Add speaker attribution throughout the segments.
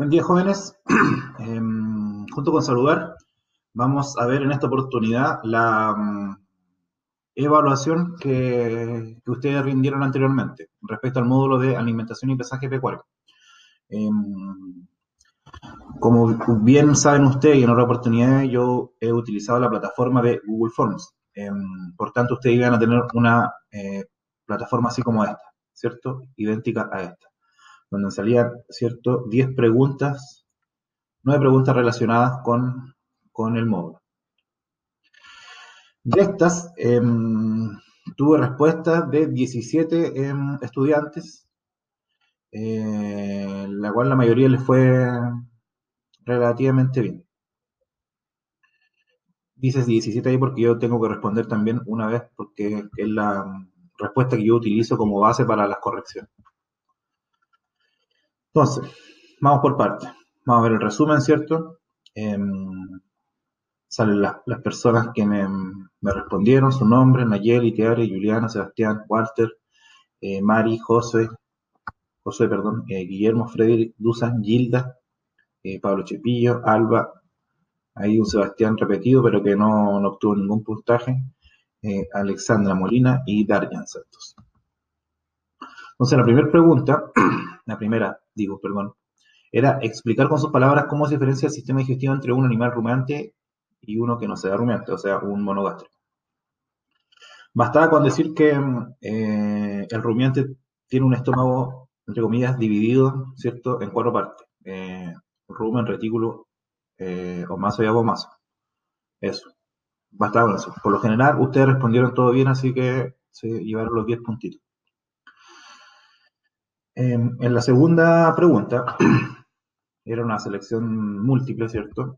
Speaker 1: Buen día, jóvenes. Em, junto con saludar, vamos a ver en esta oportunidad la mm, evaluación que, ustedes rindieron anteriormente respecto al módulo de alimentación y pesaje pecuario. Em, como bien saben ustedes, y en otra oportunidad yo he utilizado la plataforma de Google Forms. Em, por tanto, ustedes iban a tener una eh, plataforma así como esta, ¿cierto? Idéntica a esta donde salían, ¿cierto?, 10 preguntas, 9 preguntas relacionadas con, el módulo. De estas, em, tuve respuestas de 17 em, estudiantes, eh, la cual la mayoría les fue relativamente bien. Dices 17 ahí porque yo tengo que responder también una vez porque es la respuesta que yo utilizo como base para las correcciones. Entonces, vamos por partes. Vamos a ver el resumen, ¿cierto? Em, salen las, personas que me, respondieron, su nombre, Nayeli, Teare, Juliana, Sebastián, Walter, eh, Mari, José, José, perdón, eh, Guillermo, Frederick, Dusan, Gilda, eh, Pablo Chepillo, Alba, ahí un Sebastián repetido, pero que no, obtuvo ningún puntaje, Alexandra Molina y Darian Santos. Entonces, la primera pregunta, la primera digo, perdón, era explicar con sus palabras cómo se diferencia el sistema digestivo entre un animal rumiante y uno que no sea rumiante, o sea, un monogástrico. Bastaba con decir que eh, el rumiante tiene un estómago, entre comillas, dividido, ¿cierto?, en cuatro partes. Eh, rumen, retículo, eh, maso y abomaso. Eso. Bastaba con eso. Por lo general, ustedes respondieron todo bien, así que se llevaron los 10 puntitos. En, la segunda pregunta, era una selección múltiple, ¿cierto?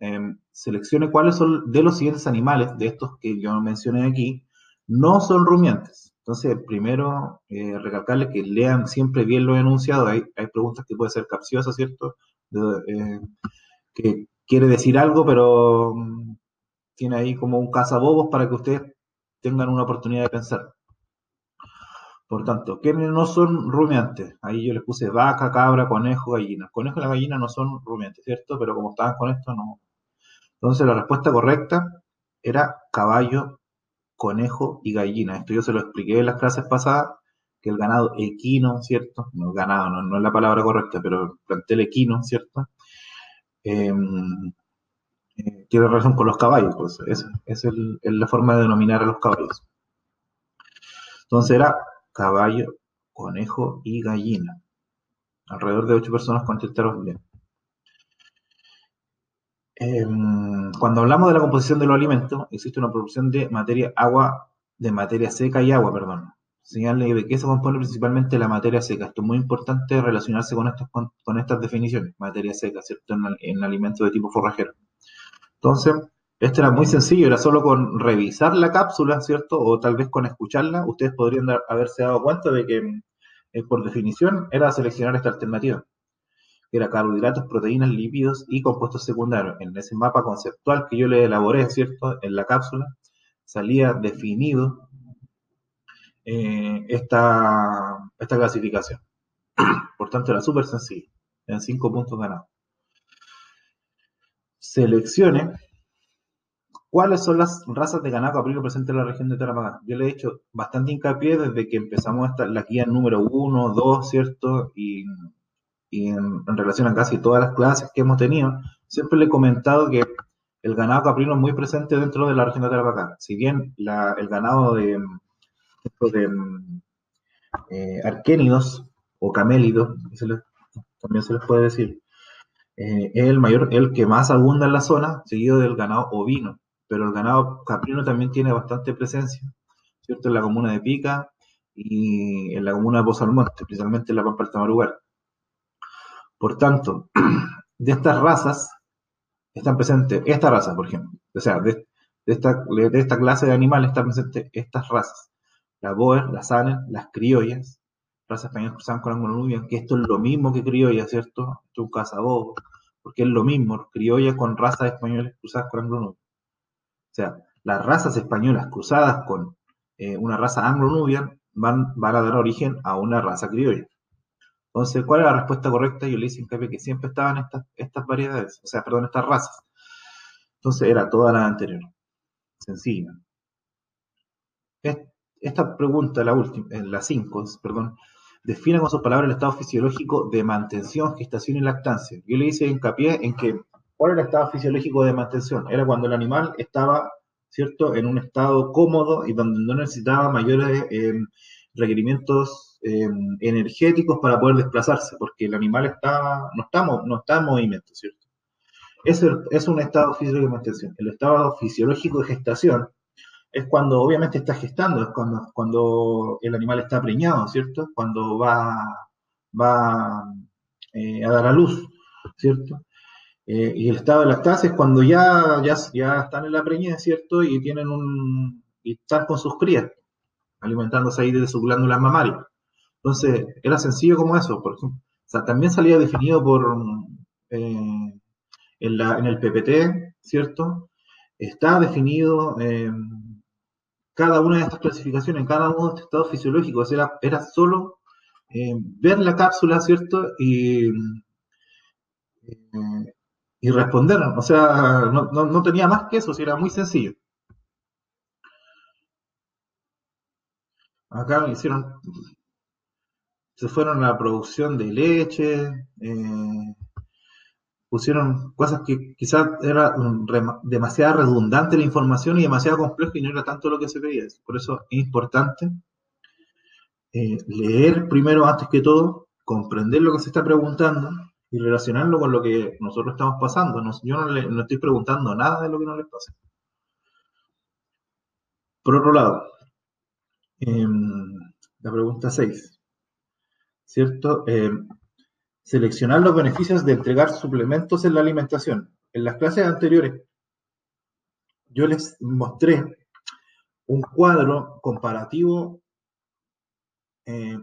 Speaker 1: seleccione cuáles son de los siguientes animales, de estos que yo mencioné aquí, no son rumiantes. Entonces, primero, eh, recalcarles que lean siempre bien lo enunciado. Hay, hay preguntas que pueden ser capciosas, ¿cierto? Eh, que quiere decir algo, pero mm, tiene ahí como un cazabobos para que ustedes tengan una oportunidad de pensar. Por tanto, ¿quiénes no son rumiantes? Ahí yo les puse vaca, cabra, conejo, gallina. Conejo y la gallina no son rumiantes, ¿cierto? Pero como estaban con esto, no. Entonces la respuesta correcta era caballo, conejo y gallina. Esto yo se lo expliqué en las clases pasadas, que el ganado equino, ¿cierto? No, ganado no, es la palabra correcta, pero plantel equino, ¿cierto? Em, eh, tiene relación con los caballos, pues esa es la forma de denominar a los caballos. Entonces era caballo, conejo y gallina. Alrededor de ocho personas contestaron bien. Em, cuando hablamos de la composición de los alimentos, existe una proporción de materia agua, de materia seca y agua, perdón. Señale de qué se compone principalmente la materia seca. Esto es muy importante relacionarse con, estas, con, estas definiciones. Materia seca, ¿cierto? En, en alimentos de tipo forrajero. Entonces, esto era muy sencillo, era solo con revisar la cápsula, ¿cierto? O tal vez con escucharla, ustedes podrían haberse dado cuenta de que eh, por definición era seleccionar esta alternativa, era carbohidratos, proteínas, lípidos y compuestos secundarios. En ese mapa conceptual que yo le elaboré, ¿cierto? En la cápsula, salía definido eh, esta, esta clasificación. Por tanto, era súper sencillo. En cinco puntos ganados. Seleccione ¿Cuáles son las razas de ganado caprino presentes en la región de Tarapacá? Yo le he hecho bastante hincapié desde que empezamos esta, la guía número 1, 2, ¿cierto? Y, en, relación a casi todas las clases que hemos tenido, siempre le he comentado que el ganado caprino es muy presente dentro de la región de Tarapacá. Si bien el ganado de, de eh, arquénidos o camélidos, también se les puede decir, eh, es el mayor, el que más abunda en la zona, seguido del ganado ovino pero el ganado caprino también tiene bastante presencia, ¿cierto? En la comuna de Pica y en la comuna de Pozo Almonte, principalmente en la Pampa del Tamarugal. Por tanto, de estas razas están presentes, esta raza, por ejemplo, o sea, de, esta, de esta clase de animales están presentes estas razas, la boer, la sanen, las criollas, razas españolas cruzadas con anglo que esto es lo mismo que criolla, ¿cierto? Esto es un porque es lo mismo, criolla con razas españolas cruzadas con anglo o sea, las razas españolas cruzadas con eh, una raza anglo-nubian van, a dar origen a una raza criolla. Entonces, ¿cuál es la respuesta correcta? Yo le hice hincapié que siempre estaban estas, estas variedades, o sea, perdón, estas razas. Entonces, era toda la anterior. Sencilla. Esta pregunta, la última, en la 5, perdón, define con sus palabras el estado fisiológico de mantención, gestación y lactancia. Yo le hice hincapié en que, ¿cuál era el estado fisiológico de mantención? Era cuando el animal estaba, ¿cierto?, en un estado cómodo y donde no necesitaba mayores eh, requerimientos eh, energéticos para poder desplazarse, porque el animal está, no, está, no está en movimiento, ¿cierto? Es, es un estado fisiológico de mantención. El estado fisiológico de gestación es cuando obviamente está gestando, es cuando, cuando el animal está preñado, ¿cierto? Cuando va, va eh, a dar a luz, ¿cierto? Eh, y el estado de lactancia es cuando ya, ya, ya están en la preñez, ¿cierto? Y tienen un, y están con sus crías, alimentándose ahí de sus glándulas mamarias. Entonces, era sencillo como eso, por ejemplo. O sea, también salía definido por, eh, en, la, en el PPT, ¿cierto? Está definido cada una de estas clasificaciones, cada uno de estos estados fisiológicos, era, era solo eh, ver la cápsula, ¿cierto? Y, eh, y responder. O sea, no, tenía más que eso, era muy sencillo. Acá hicieron, se fueron a la producción de leche, eh, pusieron cosas que quizás era demasiado redundante la información y demasiado complejo y no era tanto lo que se veía. Por eso es importante eh, leer primero, antes que todo, comprender lo que se está preguntando y relacionarlo con lo que nosotros estamos pasando. yo no, le, estoy preguntando nada de lo que no les pasa. Por otro lado, em, la pregunta 6, ¿cierto? Em, Seleccionar los beneficios de entregar suplementos en la alimentación. En las clases anteriores yo les mostré un cuadro comparativo eh,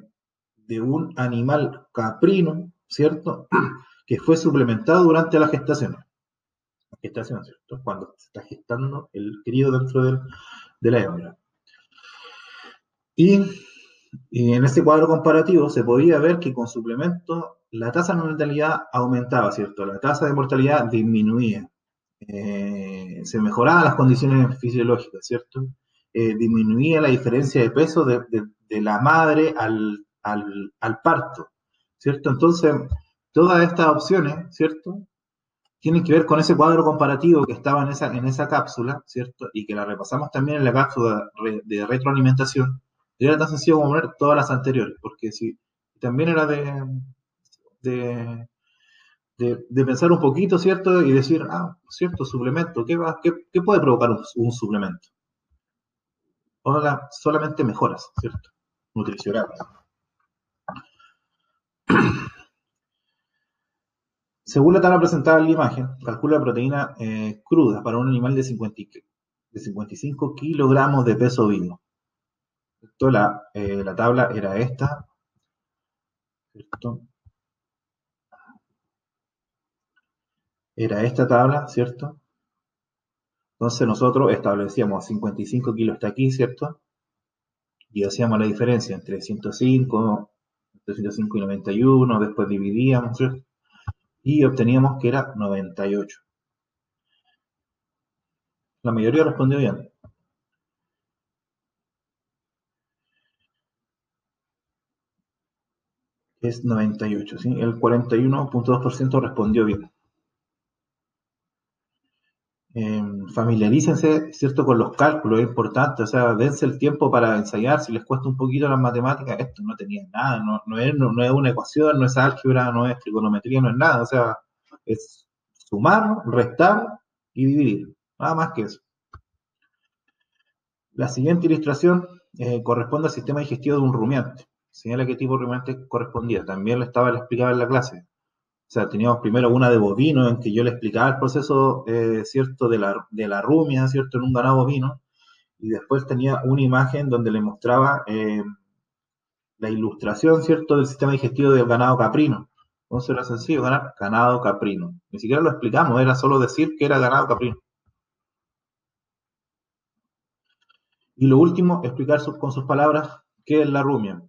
Speaker 1: de un animal caprino, ¿cierto? Que fue suplementado durante la gestación. La gestación, ¿cierto? Cuando se está gestando el crío dentro de la hembra. Y, en ese cuadro comparativo se podía ver que con suplemento la tasa de mortalidad aumentaba, ¿cierto? La tasa de mortalidad disminuía. Eh, se mejoraban las condiciones fisiológicas, ¿cierto? Eh, disminuía la diferencia de peso de, la madre al, parto, ¿cierto? Entonces, todas estas opciones, ¿cierto? Tienen que ver con ese cuadro comparativo que estaba en esa, en esa cápsula, ¿cierto? Y que la repasamos también en la cápsula de retroalimentación. Y era tan sencillo como poner todas las anteriores, porque si también era de, de, de, pensar un poquito, ¿cierto? Y decir, ah, cierto, suplemento, ¿qué, va, qué, puede provocar un, suplemento? Hola, solamente mejoras, ¿cierto? Nutricionales. Según la tabla presentada en la imagen, calcula la proteína eh, cruda para un animal de, 50, de 55 kilogramos de peso vivo. La, eh, la tabla era esta. era esta tabla, ¿cierto? Entonces nosotros establecíamos 55 kilos hasta aquí, ¿cierto? Y hacíamos la diferencia entre 105, entre 105 y 91, después dividíamos, ¿cierto? Y obteníamos que era 98. La mayoría respondió bien. Es 98, ¿sí? El 41.2% respondió bien. Eh, familiarícense, ¿cierto?, con los cálculos, es importante, o sea, dense el tiempo para ensayar, si les cuesta un poquito las matemáticas, esto no tenía nada, no, es, una ecuación, no es álgebra, no es trigonometría, no es nada, o sea, es sumar, restar y dividir, nada más que eso. La siguiente ilustración eh, corresponde al sistema digestivo de un rumiante. Señala qué tipo de rumiante correspondía. También le estaba explicado en la clase. O sea, teníamos primero una de bovino en que yo le explicaba el proceso, eh, ¿cierto?, de la, de la rumia, ¿cierto?, en un ganado bovino. Y después tenía una imagen donde le mostraba eh, la ilustración, ¿cierto?, del sistema digestivo del ganado caprino. Entonces era sencillo ganar ganado caprino. Ni siquiera lo explicamos, era solo decir que era ganado caprino. Y lo último, explicar con sus palabras qué es la rumia.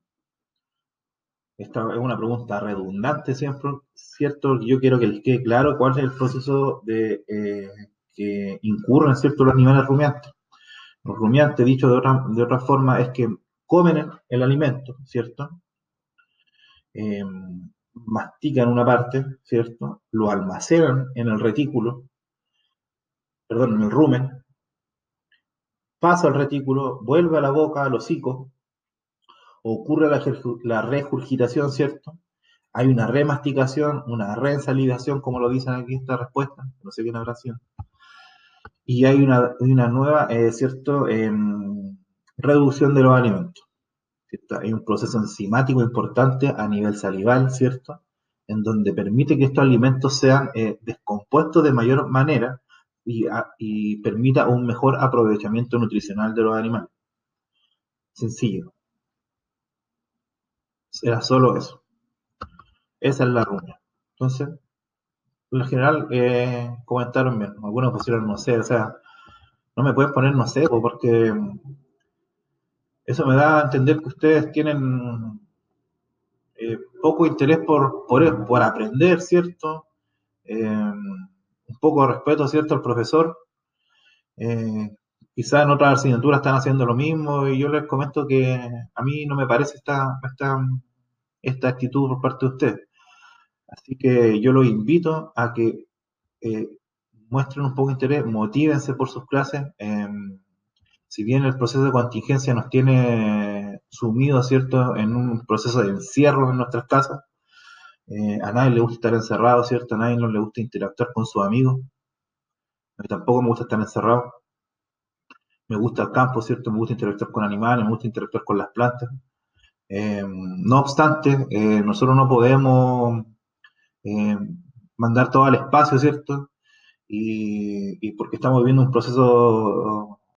Speaker 1: Esta es una pregunta redundante siempre, ¿cierto? Yo quiero que les quede claro cuál es el proceso de eh, que incurren, ¿cierto?, los animales rumiantes. Los rumiantes, dicho de otra, de otra forma, es que comen el, alimento, ¿cierto? Eh, mastican una parte, ¿cierto? Lo almacenan en el retículo, perdón, en el rumen, pasa al retículo, vuelve a la boca, al hocico, ocurre la, la regurgitación, ¿cierto? Hay una remasticación, una reensalivación, como lo dicen aquí esta respuesta, no sé qué habrá sido. Y hay una, una nueva, eh, ¿cierto?, em, reducción de los alimentos. Hay un proceso enzimático importante a nivel salival, ¿cierto? En donde permite que estos alimentos sean eh, descompuestos de mayor manera y, y permita un mejor aprovechamiento nutricional de los animales. Sencillo. Era solo eso. Esa es la ruña. Entonces, en general, eh, comentaron bien. Algunos pusieron no sé, o sea, no me pueden poner no sé, porque eso me da a entender que ustedes tienen eh, poco interés por, por, aprender, ¿cierto? Eh, un poco de respeto, ¿cierto?, al profesor. Eh, quizás en otras asignaturas están haciendo lo mismo y yo les comento que a mí no me parece esta, esta, esta actitud por parte de ustedes. Así que yo los invito a que muestren un poco de interés, motívense por sus clases. Em, si bien el proceso de contingencia nos tiene sumidos, ¿cierto?, en un proceso de encierro en nuestras casas, eh, a nadie le gusta estar encerrado, ¿cierto? A nadie no le gusta interactuar con sus amigos. A mí tampoco me gusta estar encerrado. Me gusta el campo, ¿cierto? Me gusta interactuar con animales, me gusta interactuar con las plantas. Eh, no obstante, eh, nosotros no podemos mandar todo al espacio, ¿cierto? Y, y porque estamos viviendo un proceso